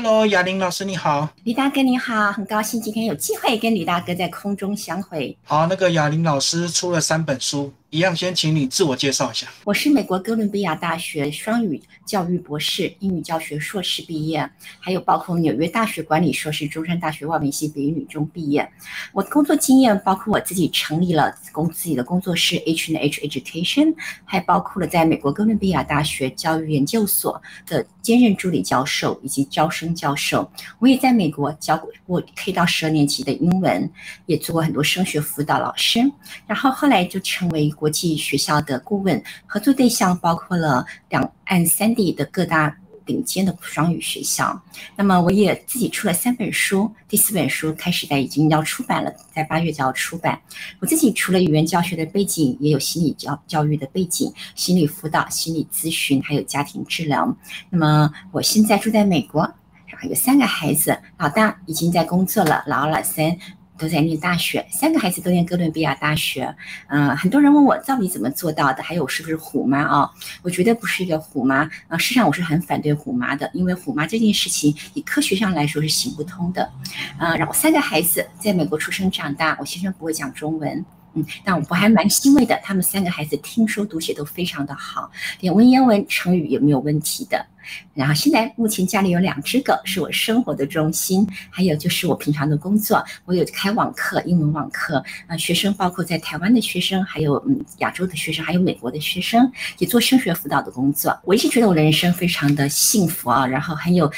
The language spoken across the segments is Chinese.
Hello，雅玲老师你好，李大哥你好，很高兴今天有机会跟李大哥在空中相会。好，那个雅玲老师出了三本书。一样，先请你自我介绍一下。我是美国哥伦比亚大学双语教育博士，英语教学硕士毕业，还有包括纽约大学管理硕士、中山大学外文系北语女中毕业。我的工作经验包括我自己成立了公自己的工作室 H and H Education，还包括了在美国哥伦比亚大学教育研究所的兼任助理教授以及招生教授。我也在美国教过我 K 到十二年级的英文，也做过很多升学辅导老师，然后后来就成为。国际学校的顾问合作对象包括了两岸三地的各大顶尖的双语学校。那么我也自己出了三本书，第四本书开始在已经要出版了，在八月就要出版。我自己除了语言教学的背景，也有心理教教育的背景，心理辅导、心理咨询，还有家庭治疗。那么我现在住在美国，然后有三个孩子，老大已经在工作了，老二、老三。都在念大学，三个孩子都念哥伦比亚大学。嗯，很多人问我到底怎么做到的，还有是不是虎妈啊？我绝对不是一个虎妈啊。事实上，我是很反对虎妈的，因为虎妈这件事情以科学上来说是行不通的。啊，然后三个孩子在美国出生长大，我先生不会讲中文。嗯，但我还蛮欣慰的，他们三个孩子听说读写都非常的好，连文言文、成语也没有问题的。然后现在目前家里有两只狗，是我生活的中心，还有就是我平常的工作，我有开网课，英文网课，啊，学生包括在台湾的学生，还有嗯亚洲的学生，还有美国的学生，也做升学辅导的工作。我一直觉得我的人生非常的幸福啊，然后很有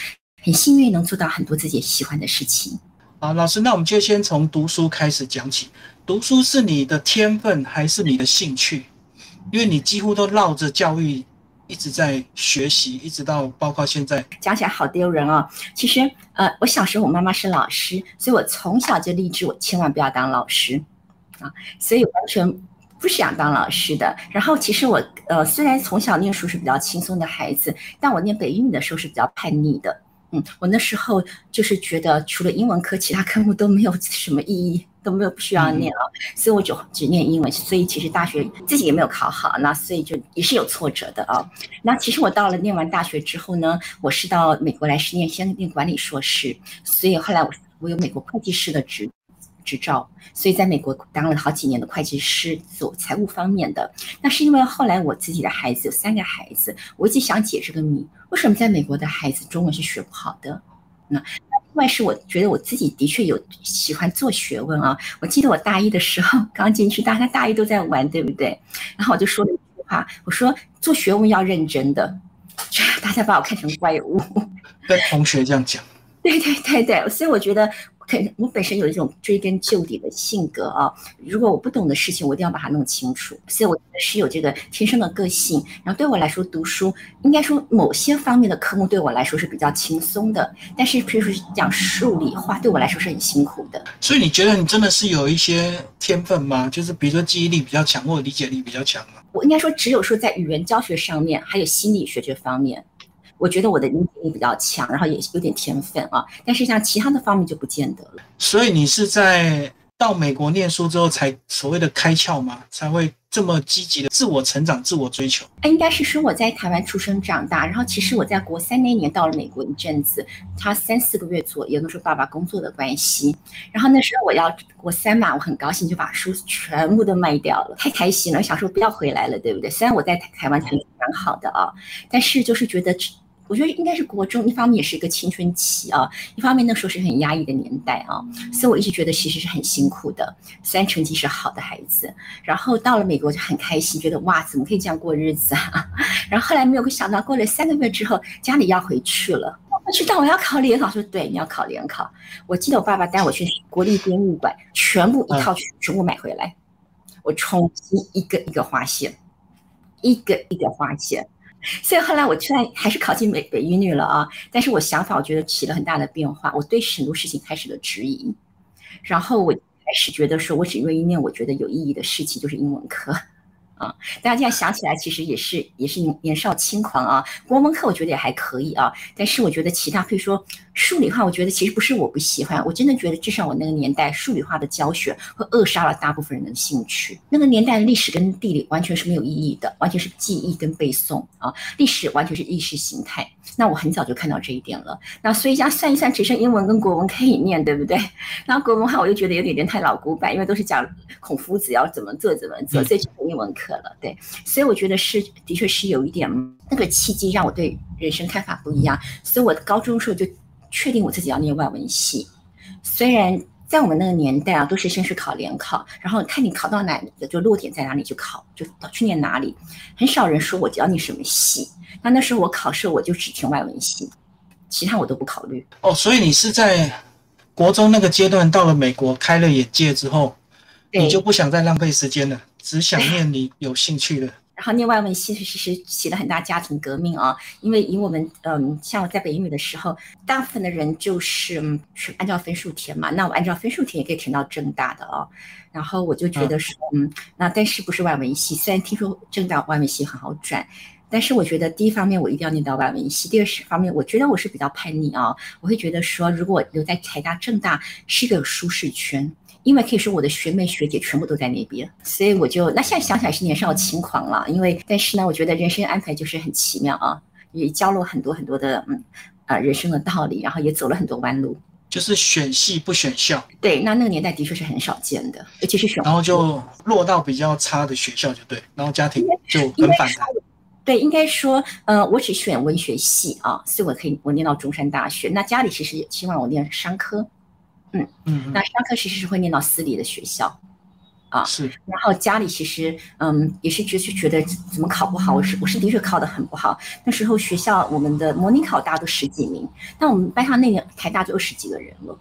很幸运能做到很多自己喜欢的事情。好，老师，那我们就先从读书开始讲起。读书是你的天分还是你的兴趣？因为你几乎都绕着教育一直在学习，一直到包括现在。讲起来好丢人哦。其实，呃，我小时候我妈妈是老师，所以我从小就立志我千万不要当老师啊，所以完全不想当老师的。然后，其实我呃虽然从小念书是比较轻松的孩子，但我念北语的时候是比较叛逆的。嗯，我那时候就是觉得除了英文科，其他科目都没有什么意义。都没有不需要念啊，所以我就只念英文。所以其实大学自己也没有考好，那所以就也是有挫折的啊。那其实我到了念完大学之后呢，我是到美国来是念先念管理硕士，所以后来我我有美国会计师的执执照，所以在美国当了好几年的会计师，做财务方面的。那是因为后来我自己的孩子有三个孩子，我一直想解这个谜：为什么在美国的孩子中文是学不好的？那。另外是我觉得我自己的确有喜欢做学问啊。我记得我大一的时候刚进去，大家大一都在玩，对不对？然后我就说了一句话，我说做学问要认真的，大家把我看成怪物。跟同学这样讲。对对对对，所以我觉得。我本身有一种追根究底的性格啊，如果我不懂的事情，我一定要把它弄清楚。所以我是有这个天生的个性。然后对我来说，读书应该说某些方面的科目对我来说是比较轻松的，但是譬如说讲数理化，对我来说是很辛苦的。所以你觉得你真的是有一些天分吗？就是比如说记忆力比较强，或者理解力比较强吗？我应该说只有说在语言教学上面，还有心理学这方面。我觉得我的理解力比较强，然后也有点天分啊，但是像其他的方面就不见得了。所以你是在到美国念书之后才所谓的开窍吗？才会这么积极的自我成长、自我追求？应该是说我在台湾出生长大，然后其实我在国三那年到了美国一阵子，他三四个月左右，那时候爸爸工作的关系，然后那时候我要国三嘛，我很高兴就把书全部都卖掉了，太开心了，想说不要回来了，对不对？虽然我在台湾成绩蛮好的啊，但是就是觉得。我觉得应该是国中，一方面也是一个青春期啊，一方面那时候是很压抑的年代啊，所以我一直觉得其实是很辛苦的。虽然成绩是好的孩子，然后到了美国就很开心，觉得哇，怎么可以这样过日子啊？然后后来没有想到，过了三个月之后，家里要回去了，我知道我要考联考，说对，你要考联考。我记得我爸爸带我去国立编译馆，全部一套全部买回来，我重新一个一个划线，一个一个划线。所以后来我虽然还是考进美北英女了啊，但是我想法我觉得起了很大的变化，我对很多事情开始了质疑，然后我开始觉得说，我只愿意念我觉得有意义的事情，就是英文课。啊，大家现在想起来，其实也是也是年少轻狂啊。国文课我觉得也还可以啊，但是我觉得其他，可以说数理化，我觉得其实不是我不喜欢，我真的觉得至少我那个年代数理化的教学会扼杀了大部分人的兴趣。那个年代的历史跟地理完全是没有意义的，完全是记忆跟背诵啊，历史完全是意识形态。那我很早就看到这一点了。那所以加算一算，只剩英文跟国文可以念，对不对？然后国文话我又觉得有点点太老古板，因为都是讲孔夫子要怎么做怎么做，所以就英文课了。对，所以我觉得是的确是有一点那个契机让我对人生看法不一样。所以我高中时候就确定我自己要念外文系。虽然在我们那个年代啊，都是先是考联考，然后看你考到哪里的就落点在哪里就考，就去念哪里。很少人说我教你什么系。那那时候我考试我就只填外文系，其他我都不考虑。哦，所以你是在国中那个阶段到了美国开了眼界之后，你就不想再浪费时间了，只想 念你有兴趣的。然后念外文系是其实起了很大家庭革命啊，因为以我们嗯，像我在北英语的时候，大部分的人就是嗯是按照分数填嘛，那我按照分数填也可以填到正大的哦。然后我就觉得说，嗯，那但是不是外文系？虽然听说正大外文系很好转。但是我觉得第一方面我一定要念到外文系，第二是方面我觉得我是比较叛逆啊，我会觉得说如果留在台大政大是一个舒适圈，因为可以说我的学妹学姐全部都在那边，所以我就那现在想起来是年少轻狂了，因为但是呢，我觉得人生安排就是很奇妙啊，也教了很多很多的嗯啊人生的道理，然后也走了很多弯路，就是选系不选校，对，那那个年代的确是很少见的，尤其是选，然后就落到比较差的学校就对，然后家庭就很反弹。对，应该说，呃，我只选文学系啊，所以我可以我念到中山大学。那家里其实也希望我念商科，嗯嗯，那商科其实是会念到私立的学校，啊是。然后家里其实，嗯，也是就是觉得怎么考不好，我是我是的确考得很不好。那时候学校我们的模拟考大家都十几名，但我们班上那个台大就二十几个人了，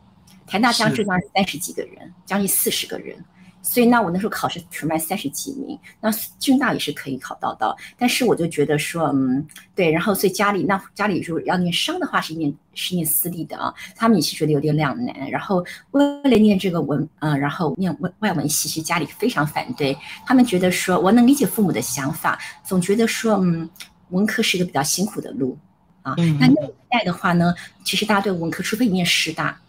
台大加浙大三十几个人，将近四十个人。所以那我那时候考试全班三十几名，那军大也是可以考到的，但是我就觉得说，嗯，对，然后所以家里那家里说要念商的话是念是念私立的啊，他们也是觉得有点两难，然后为了念这个文，嗯，然后念外外文系，其实家里非常反对，他们觉得说我能理解父母的想法，总觉得说，嗯，文科是一个比较辛苦的路啊，那那一代的话呢，其实大家对文科，除非你念师大。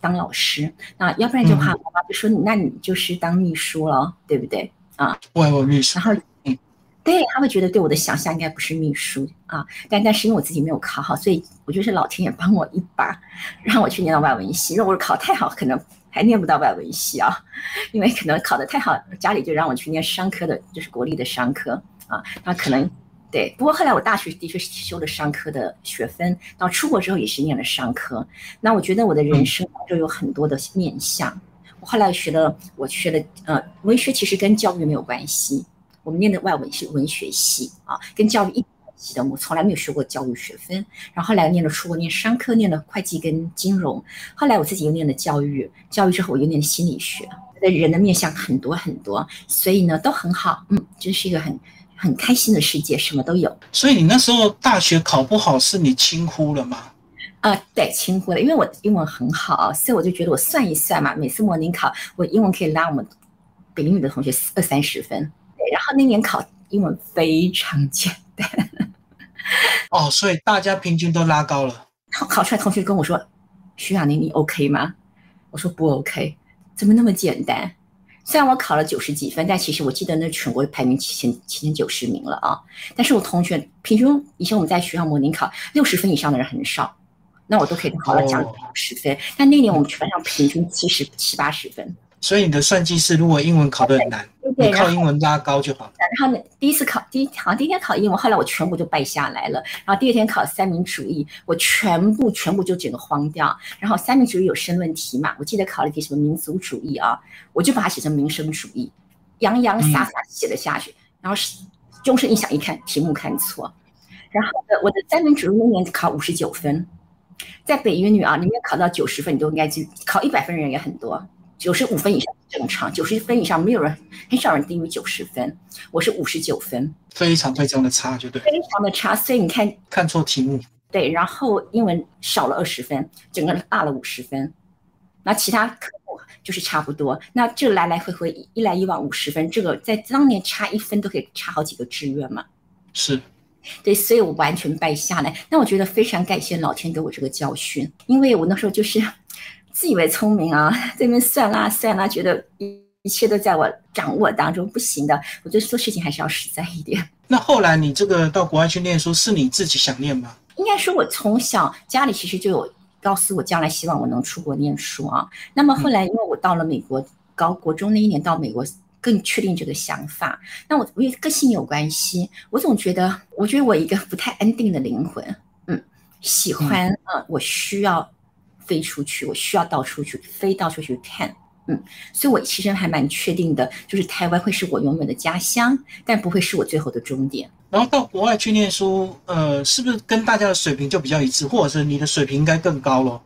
当老师，那要不然的话，我妈就说你，那你就是当秘书了，对不对啊？外文秘书。然后，嗯，对他会觉得对我的想象应该不是秘书啊，但但是因为我自己没有考好，所以我觉得是老天爷帮我一把，让我去念到外文系。如果我考太好，可能还念不到外文系啊，因为可能考得太好，家里就让我去念商科的，就是国立的商科啊，那可能。对，不过后来我大学的确是修了商科的学分，到出国之后也是念了商科。那我觉得我的人生就有很多的面向。我后来学了，我学了，呃，文学其实跟教育没有关系。我们念的外文是文学系啊，跟教育一关系的。我从来没有学过教育学分。然后后来念了出国念商科，念了会计跟金融。后来我自己又念了教育，教育之后我又念了心理学。的人的面向很多很多，所以呢都很好。嗯，这是一个很。很开心的世界，什么都有。所以你那时候大学考不好，是你轻忽了吗？啊，对，轻忽了，因为我英文很好，所以我就觉得我算一算嘛，每次模拟考，我英文可以拉我们北英语的同学二三十分。对，然后那年考英文非常简单。哦，所以大家平均都拉高了。然后考出来，同学跟我说：“徐雅宁，你 OK 吗？”我说：“不 OK，怎么那么简单？”虽然我考了九十几分，但其实我记得那全国排名七千七千九十名了啊。但是我同学平均以前我们在学校模拟考六十分以上的人很少，那我都可以考了将近五十分。但那年我们全班上平均七十七八十分。所以你的算计是，如果英文考得很难，你靠英文拉高就好。然后呢，第一次考第一好像第一天考英文，后来我全部就败下来了。然后第二天考三民主义，我全部全部就整个荒掉。然后三民主义有申论题嘛，我记得考了题什么民族主义啊，我就把它写成民生主义，洋洋洒洒写了下去。然后是终身一想，一看题目看错。然后呢我的三民主义那年考五十九分，在北语女啊，里面考到九十分，你都应该记，考一百分的人也很多。九十五分以上正常，九十分以上没有人，很少人低于九十分。我是五十九分，非常非常的差，就对，非常的差。所以你看，看错题目，对，然后英文少了二十分，整个落了五十分。那其他科目就是差不多。那这来来回回一来一往五十分，这个在当年差一分都可以差好几个志愿嘛。是，对，所以我完全败下来。那我觉得非常感谢老天给我这个教训，因为我那时候就是自以为聪明啊，这边算啦算啦，觉得一一切都在我掌握当中，不行的。我觉得做事情还是要实在一点。那后来你这个到国外去念书，是你自己想念吗？应该说，我从小家里其实就有告诉我，将来希望我能出国念书啊。那么后来，因为我到了美国高国中那一年到美国，更确定这个想法。那我我也个性有关系，我总觉得，我觉得我一个不太安定的灵魂，嗯，喜欢，嗯，我需要飞出去，我需要到处去飞，到处去看。嗯，所以我其实还蛮确定的，就是台湾会是我永远的家乡，但不会是我最后的终点。然后到国外去念书，呃，是不是跟大家的水平就比较一致，或者是你的水平应该更高了？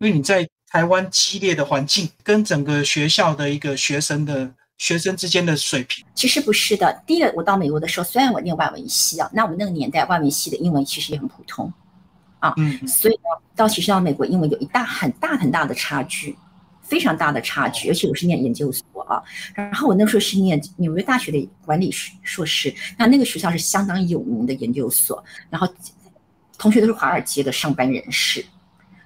因为你在台湾激烈的环境，跟整个学校的一个学生的学生之间的水平，其实不是的。第一个，我到美国的时候，虽然我念外文系啊，那我们那个年代外文系的英文其实也很普通啊，嗯，所以呢，到其实到美国英文有一大很大很大的差距。非常大的差距，而且我是念研究所啊，然后我那时候是念纽约大学的管理硕士，那那个学校是相当有名的研究所，然后同学都是华尔街的上班人士，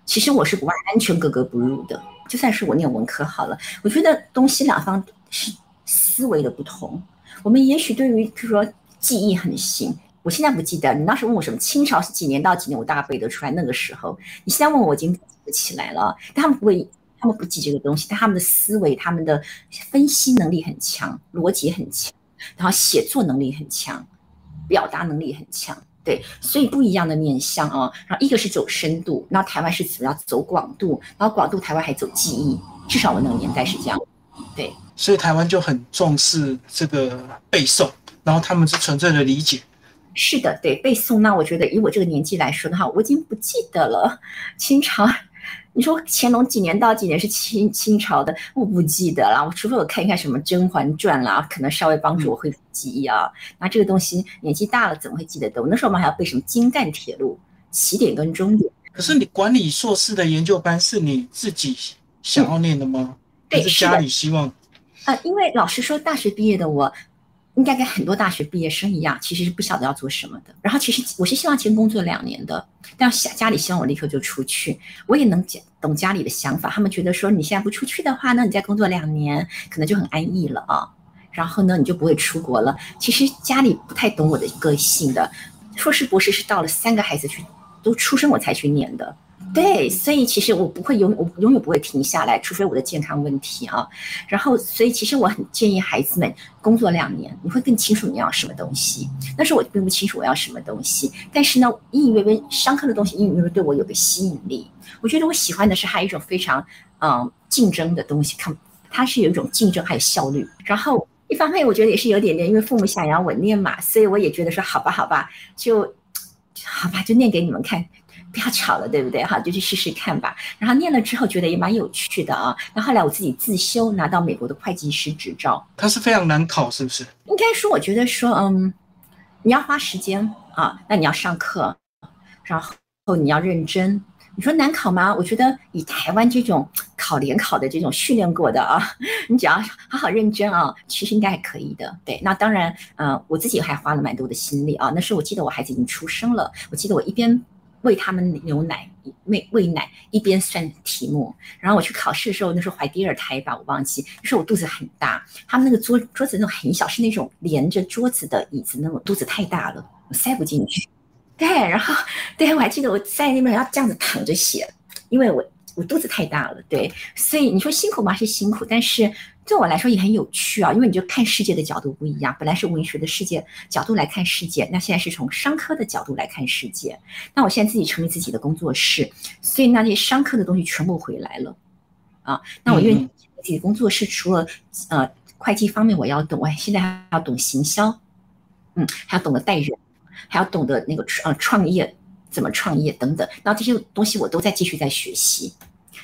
其实我是完全格格不入的，就算是我念文科好了，我觉得东西两方是思维的不同，我们也许对于比如说记忆很新，我现在不记得，你当时问我什么清朝是几年到几年，我大概背得出来，那个时候你现在问我，我已经记不起来了，但他们不会。他们不记这个东西，但他们的思维、他们的分析能力很强，逻辑很强，然后写作能力很强，表达能力很强。对，所以不一样的面向啊。然后一个是走深度，然后台湾是主要走广度，然后广度台湾还走记忆，至少我那个年代是这样。对，所以台湾就很重视这个背诵，然后他们是纯粹的理解。是的，对背诵。那我觉得以我这个年纪来说的话，我已经不记得了清朝。你说乾隆几年到几年是清清朝的？我不记得了，我除非我看一看什么《甄嬛传》啦，可能稍微帮助我恢复记忆啊。那这个东西年纪大了怎么会记得的？我？那时候我们还要背什么京赣铁路起点跟终点。可是你管理硕士的研究班是你自己想要念的吗？对，是家里希望。啊，因为老实说，大学毕业的我。应该跟很多大学毕业生一样，其实是不晓得要做什么的。然后其实我是希望先工作两年的，但家家里希望我立刻就出去。我也能懂家里的想法，他们觉得说你现在不出去的话，那你再工作两年可能就很安逸了啊。然后呢，你就不会出国了。其实家里不太懂我的个性的，硕士博士是到了三个孩子去都出生我才去念的。对，所以其实我不会永我永远不会停下来，除非我的健康问题啊。然后，所以其实我很建议孩子们工作两年，你会更清楚你要什么东西。但是我并不清楚我要什么东西，但是呢，隐隐约约上课的东西隐隐约约对我有个吸引力。我觉得我喜欢的是还有一种非常嗯竞争的东西，看它是有一种竞争还有效率。然后一方面我觉得也是有点点，因为父母想要我念嘛，所以我也觉得说好吧好吧，就好吧就念给你们看。不要吵了，对不对？哈，就去试试看吧。然后念了之后，觉得也蛮有趣的啊。那后来我自己自修，拿到美国的会计师执照。它是非常难考，是不是？应该说，我觉得说，嗯，你要花时间啊，那你要上课，然后你要认真。你说难考吗？我觉得以台湾这种考联考的这种训练过的啊，你只要好好认真啊，其实应该还可以的。对，那当然，嗯，我自己还花了蛮多的心力啊。那时候我记得我孩子已经出生了，我记得我一边。喂他们牛奶，喂喂奶，一边算题目。然后我去考试的时候，那时候怀第二胎吧，我忘记。那时候我肚子很大，他们那个桌桌子那种很小，是那种连着桌子的椅子，那种肚子太大了，我塞不进去。对，然后对我还记得我在那边要这样子躺着写，因为我我肚子太大了。对，所以你说辛苦吗？是辛苦，但是。对我来说也很有趣啊，因为你就看世界的角度不一样。本来是文学的世界角度来看世界，那现在是从商科的角度来看世界。那我现在自己成立自己的工作室，所以那些商科的东西全部回来了啊。那我因为自己工作室，除了呃会计方面我要懂，我现在还要懂行销，嗯，还要懂得带人，还要懂得那个呃创业怎么创业等等。然后这些东西我都在继续在学习。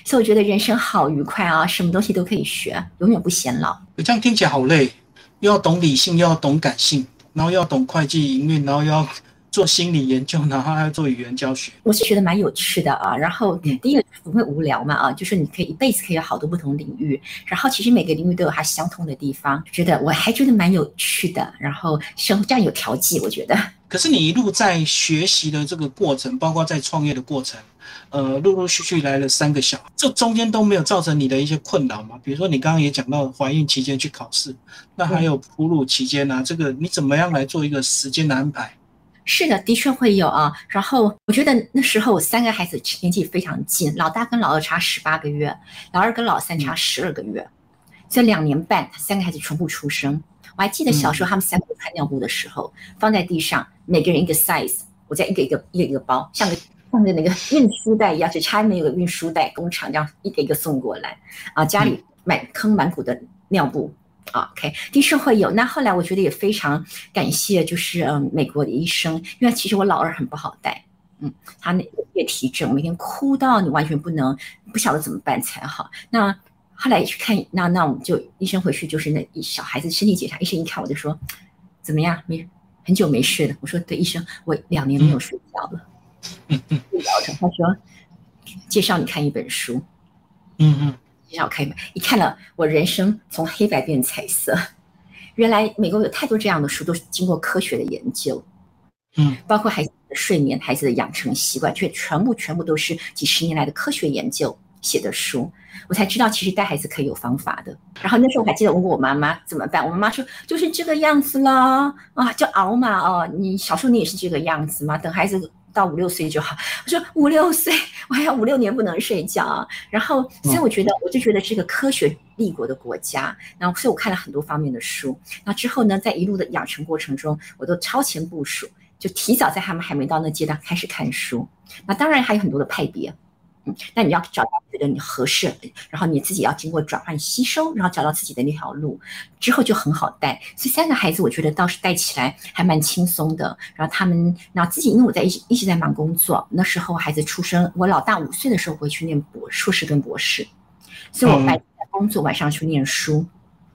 所以我觉得人生好愉快啊，什么东西都可以学，永远不显老。这样听起来好累，又要懂理性，又要懂感性，然后又要懂会计营运，然后又要做心理研究，然后还要做语言教学。我是觉得蛮有趣的啊。然后嗯第一个不会无聊嘛啊，就是你可以一辈子可以有好多不同领域。然后其实每个领域都有它相通的地方，觉得我还觉得蛮有趣的。然后生活这样有调剂，我觉得。可是你一路在学习的这个过程，包括在创业的过程，呃，陆陆续续来了三个小孩，这中间都没有造成你的一些困扰吗？比如说你刚刚也讲到怀孕期间去考试，那还有哺乳期间啊，这个你怎么样来做一个时间的安排？是的，的确会有啊。然后我觉得那时候我三个孩子年纪非常近，老大跟老二差十八个月，老二跟老三差十二个月，这两年半，三个孩子全部出生。我还记得小时候他们三个穿尿布的时候，放在地上，每个人一个 size，我再一个一个一个一个包，像个像个那个运输袋一样，就差没有个运输袋，工厂这样一个一个送过来啊，家里满坑满谷的尿布。啊，OK，的确会有。那后来我觉得也非常感谢，就是嗯，美国的医生，因为其实我老二很不好带，嗯，他那也体症，每天哭到你完全不能不晓得怎么办才好。那后来去看，那那我们就医生回去就是那小孩子身体检查，医生一看我就说怎么样？没很久没睡了。我说对，医生，我两年没有睡觉了。嗯嗯他说介绍你看一本书。嗯嗯介绍看一看了我人生从黑白变彩色。原来美国有太多这样的书，都是经过科学的研究，嗯，包括孩子的睡眠、孩子的养成习惯，却全部全部都是几十年来的科学研究写的书。我才知道，其实带孩子可以有方法的。然后那时候我还记得问过我妈妈怎么办，我妈妈说就是这个样子啦，啊，就熬嘛，哦，你小时候你也是这个样子嘛，等孩子到五六岁就好。我说五六岁，我还要五六年不能睡觉啊。然后，所以我觉得，我就觉得是个科学立国的国家。然后，所以我看了很多方面的书。那之后呢，在一路的养成过程中，我都超前部署，就提早在他们还没到那阶段开始看书。那当然还有很多的派别。嗯，那你要找到觉得你合适，然后你自己要经过转换吸收，然后找到自己的那条路，之后就很好带。所以三个孩子，我觉得倒是带起来还蛮轻松的。然后他们，然后自己，因为我在一直一直在忙工作，那时候孩子出生，我老大五岁的时候回去念博硕士跟博士，所以我白天工作，晚上去念书，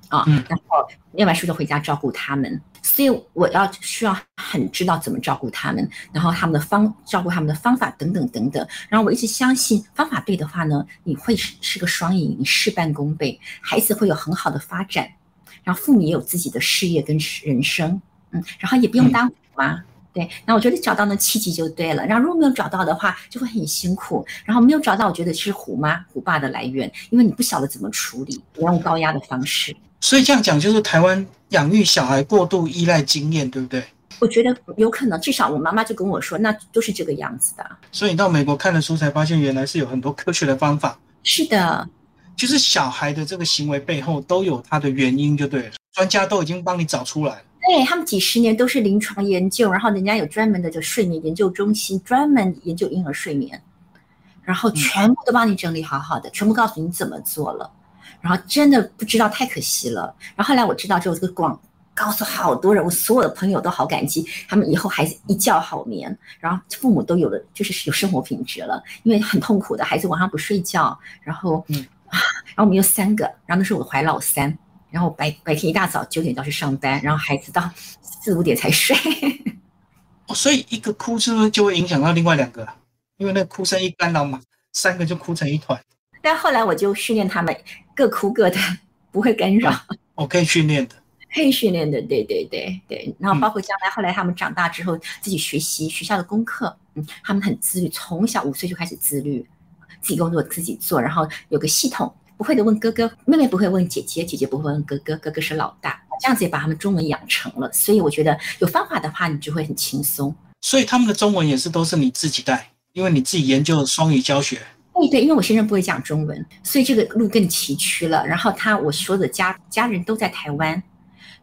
啊，嗯然后念完书就回家照顾他们。所以我要需要很知道怎么照顾他们，然后他们的方照顾他们的方法等等等等。然后我一直相信方法对的话呢，你会是是个双赢，你事半功倍，孩子会有很好的发展，然后父母也有自己的事业跟人生，嗯，然后也不用当妈。对，那我觉得找到那契机就对了。然后如果没有找到的话，就会很辛苦。然后没有找到，我觉得是虎妈虎爸的来源，因为你不晓得怎么处理，要用高压的方式。所以这样讲，就是台湾养育小孩过度依赖经验，对不对？我觉得有可能，至少我妈妈就跟我说，那都是这个样子的。所以你到美国看了书，才发现原来是有很多科学的方法。是的，就是小孩的这个行为背后都有它的原因，就对了。专家都已经帮你找出来了。对他们几十年都是临床研究，然后人家有专门的就睡眠研究中心，专门研究婴儿睡眠，然后全部都帮你整理好好的，全部告诉你怎么做了。然后真的不知道，太可惜了。然后后来我知道之后，这个广告诉好多人，我所有的朋友都好感激，他们以后孩子一觉好眠，然后父母都有了，就是有生活品质了。因为很痛苦的孩子晚上不睡觉，然后嗯啊，然后我们有三个，然后那时候我怀老三，然后白白天一大早九点就要去上班，然后孩子到四五点才睡。哦，所以一个哭是不是就会影响到另外两个？因为那个哭声一干扰嘛，三个就哭成一团。但后来我就训练他们各哭各的，不会干扰。我可以训练的，可以训练的，对对对对。然后包括将来后来他们长大之后自己学习学校的功课，嗯，他们很自律，从小五岁就开始自律，自己工作自己做，然后有个系统，不会的问哥哥，妹妹不会问姐姐，姐姐不会问哥哥，哥哥是老大，这样子也把他们中文养成了。所以我觉得有方法的话，你就会很轻松。所以他们的中文也是都是你自己带，因为你自己研究双语教学。对对，因为我先生不会讲中文，所以这个路更崎岖了。然后他我说的家家人都在台湾，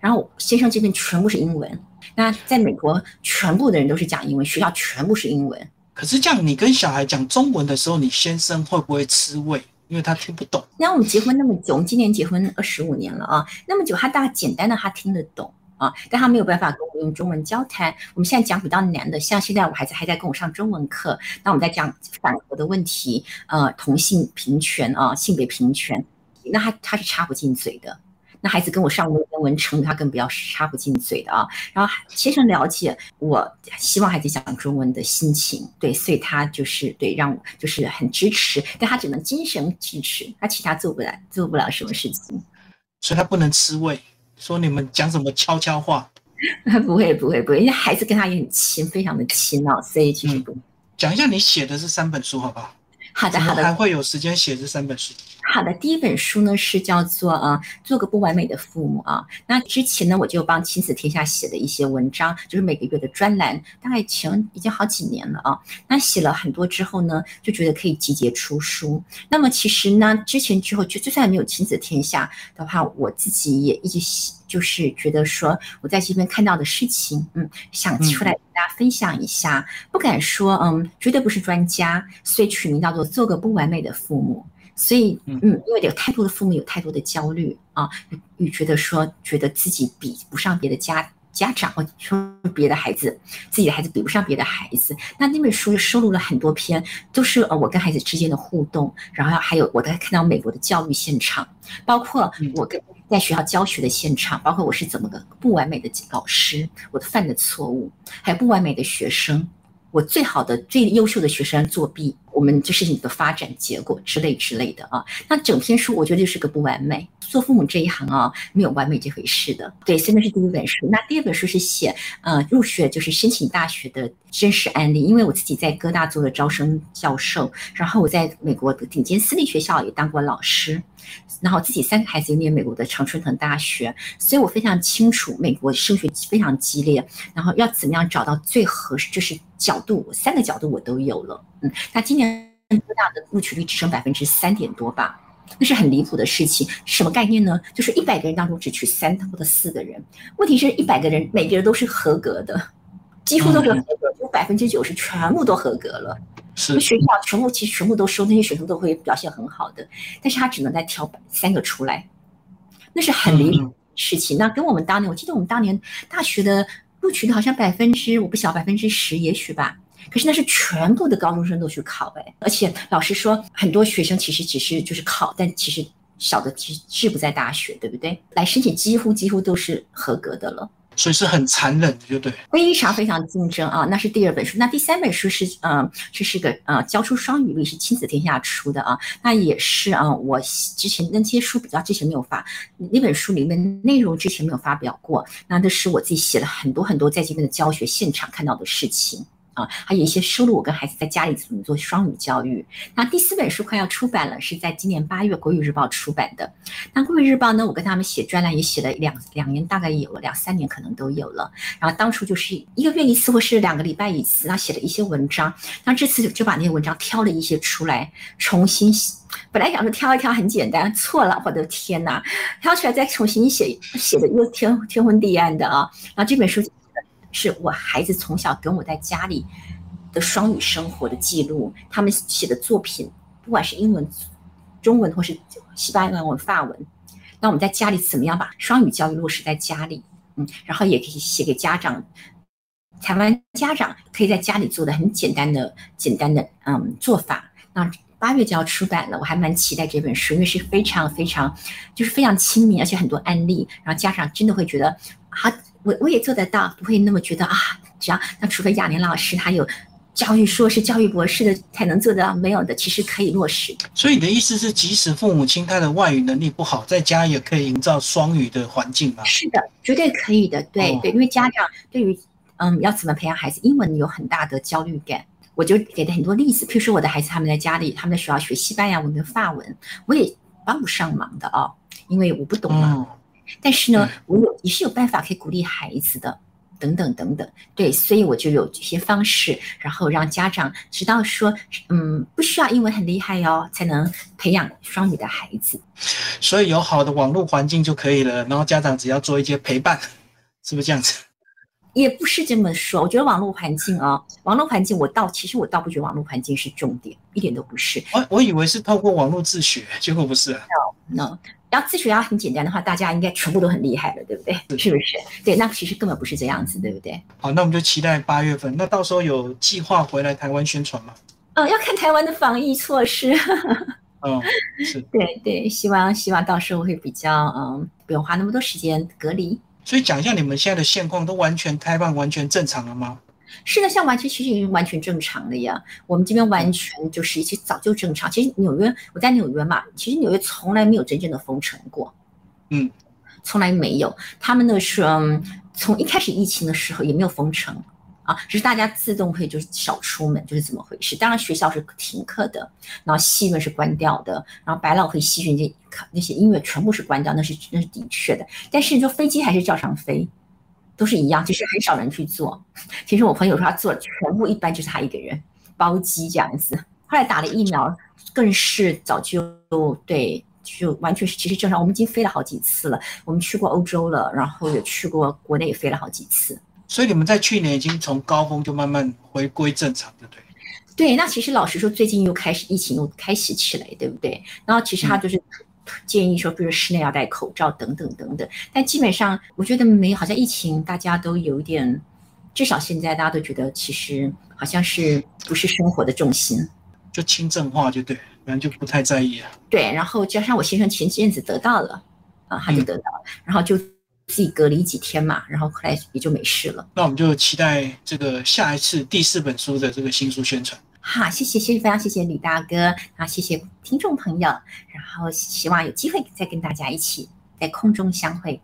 然后先生这边全部是英文。那在美国，全部的人都是讲英文，学校全部是英文。可是这样，你跟小孩讲中文的时候，你先生会不会吃味？因为他听不懂。那我们结婚那么久，我们今年结婚二十五年了啊，那么久，他大概简单的他听得懂。啊，但他没有办法跟我用中文交谈。我们现在讲比较难的，像现在我孩子还在跟我上中文课，那我们在讲反核的问题，呃，同性平权啊，性别平权，那他他是插不进嘴的。那孩子跟我上文言文程度，他更不要插不进嘴的啊。然后先生了解我希望孩子讲中文的心情，对，所以他就是对让我就是很支持，但他只能精神支持，他其他做不来，做不了什么事情。所以他不能吃味，说你们讲什么悄悄话。不会不会不会，因为孩子跟他也很亲，非常的亲哦，所以其实不。讲一下你写的是三本书好不好？好的好的。还会有时间写这三本书？好的，第一本书呢是叫做啊做个不完美的父母啊。那之前呢我就帮亲子天下写的一些文章，就是每个月的专栏，大概前已经好几年了啊。那写了很多之后呢，就觉得可以集结出书。那么其实呢，之前之后就就算没有亲子天下的话，我自己也一直写。就是觉得说我在这边看到的事情，嗯，想出来跟大家分享一下，不敢说，嗯，绝对不是专家，所以取名叫做做个不完美的父母。所以，嗯，因为有太多的父母有太多的焦虑啊，与觉得说觉得自己比不上别的家家长，或者说别的孩子，自己的孩子比不上别的孩子。那那本书收录了很多篇，都是呃我跟孩子之间的互动，然后还有我在看到美国的教育现场，包括我跟。在学校教学的现场，包括我是怎么个不完美的老师，我的犯的错误，还有不完美的学生，我最好的、最优秀的学生作弊，我们就是你的发展结果之类之类的啊。那整篇书我觉得就是个不完美。做父母这一行啊，没有完美这回事的。对，现在是第一本书。那第二本书是写呃入学就是申请大学的真实案例，因为我自己在哥大做了招生教授，然后我在美国的顶尖私立学校也当过老师。然后自己三个孩子也念美国的常春藤大学，所以我非常清楚美国升学非常激烈，然后要怎么样找到最合适，就是角度，三个角度我都有了。嗯，那今年科大的录取率只剩百分之三点多吧？那是很离谱的事情。什么概念呢？就是一百个人当中只取三或者四个人。问题是一百个人每个人都是合格的，几乎都是合格，有百分之九十全部都合格了。是学校全部其实全部都收那些学生都会表现很好的，但是他只能再挑三个出来，那是很离谱的事情。那跟我们当年，我记得我们当年大学的录取率好像百分之我不晓百分之十也许吧，可是那是全部的高中生都去考哎，而且老师说很多学生其实只是就是考，但其实小的其实志不在大学，对不对？来申请几乎几乎都是合格的了。所以是很残忍，对不对？非常非常竞争啊！那是第二本书，那第三本书是，嗯，这是个呃教出双语力，是亲子天下出的啊。那也是啊，我之前那些书比较之前没有发，那本书里面内容之前没有发表过。那这是我自己写了很多很多在这边的教学现场看到的事情。啊，还有一些收录我跟孩子在家里怎么做双语教育。那第四本书快要出版了，是在今年八月《国语日报》出版的。那《国语日报》呢，我跟他们写专栏也写了两两年，大概有了两三年，可能都有了。然后当初就是一个月一次，或是两个礼拜一次，然后写了一些文章。那这次就把那些文章挑了一些出来，重新写。本来想说挑一挑很简单，错了，我的天哪！挑出来再重新写，写的又天天昏地暗的啊。然后这本书。是我孩子从小跟我在家里的双语生活的记录，他们写的作品，不管是英文、中文或是西班牙文、法文，那我们在家里怎么样把双语教育落实在家里？嗯，然后也可以写给家长，台湾家长可以在家里做的很简单的、简单的嗯做法。那八月就要出版了，我还蛮期待这本书，因为是非常非常就是非常亲民，而且很多案例，然后家长真的会觉得啊。我我也做得到，不会那么觉得啊，只要那除非亚玲老师他有教育硕士、教育博士的才能做得到，没有的其实可以落实。所以你的意思是，即使父母亲他的外语能力不好，在家也可以营造双语的环境吗？是的，绝对可以的。对对，因为家长对于嗯要怎么培养孩子英文有很大的焦虑感，我就给了很多例子。譬如说我的孩子他们在家里，他们在学校学西班牙文跟法文，我也帮不上忙的哦，因为我不懂嘛。但是呢，我有也是有办法可以鼓励孩子的，等等等等，对，所以我就有这些方式，然后让家长知道说，嗯，不需要英文很厉害哦，才能培养双语的孩子。所以有好的网络环境就可以了，然后家长只要做一些陪伴，是不是这样子？也不是这么说，我觉得网络环境啊，网络环境我倒其实我倒不觉得网络环境是重点，一点都不是。我我以为是透过网络自学，结果不是。No。要自学要很简单的话，大家应该全部都很厉害了，对不对？是不是？对，那其实根本不是这样子，对不对？好，那我们就期待八月份。那到时候有计划回来台湾宣传吗？哦，要看台湾的防疫措施。嗯，是。对对，希望希望到时候会比较嗯，不用花那么多时间隔离。所以讲一下你们现在的现况，都完全开放、完全正常了吗？是的，像完全其实已经完全正常了呀。我们这边完全就是其实早就正常。其实纽约我在纽约嘛，其实纽约从来没有真正的封城过，嗯，从来没有。他们呢是嗯从一开始疫情的时候也没有封城啊，只是大家自动会就是少出门，就是怎么回事？当然学校是停课的，然后戏院是关掉的，然后百老汇戏院那那些音乐全部是关掉，那是那是的确的。但是说飞机还是照常飞。都是一样，其实很少人去做。其实我朋友说他做全部，一般就是他一个人包机这样子。后来打了疫苗，更是早就对，就完全是其实正常。我们已经飞了好几次了，我们去过欧洲了，然后也去过国内，也飞了好几次。所以你们在去年已经从高峰就慢慢回归正常，对不对？对，那其实老实说，最近又开始疫情又开始起来，对不对？然后其实他就是。建议说，比如室内要戴口罩等等等等，但基本上我觉得没，好像疫情大家都有点，至少现在大家都觉得其实好像是不是生活的重心，就轻症化就对，反正就不太在意了。对，然后加上我先生前阵子得到了，啊，他就得到了，然后就自己隔离几天嘛，然后后来也就没事了。那我们就期待这个下一次第四本书的这个新书宣传。好，谢谢，谢谢，非常谢谢李大哥，啊，谢谢听众朋友，然后希望有机会再跟大家一起在空中相会。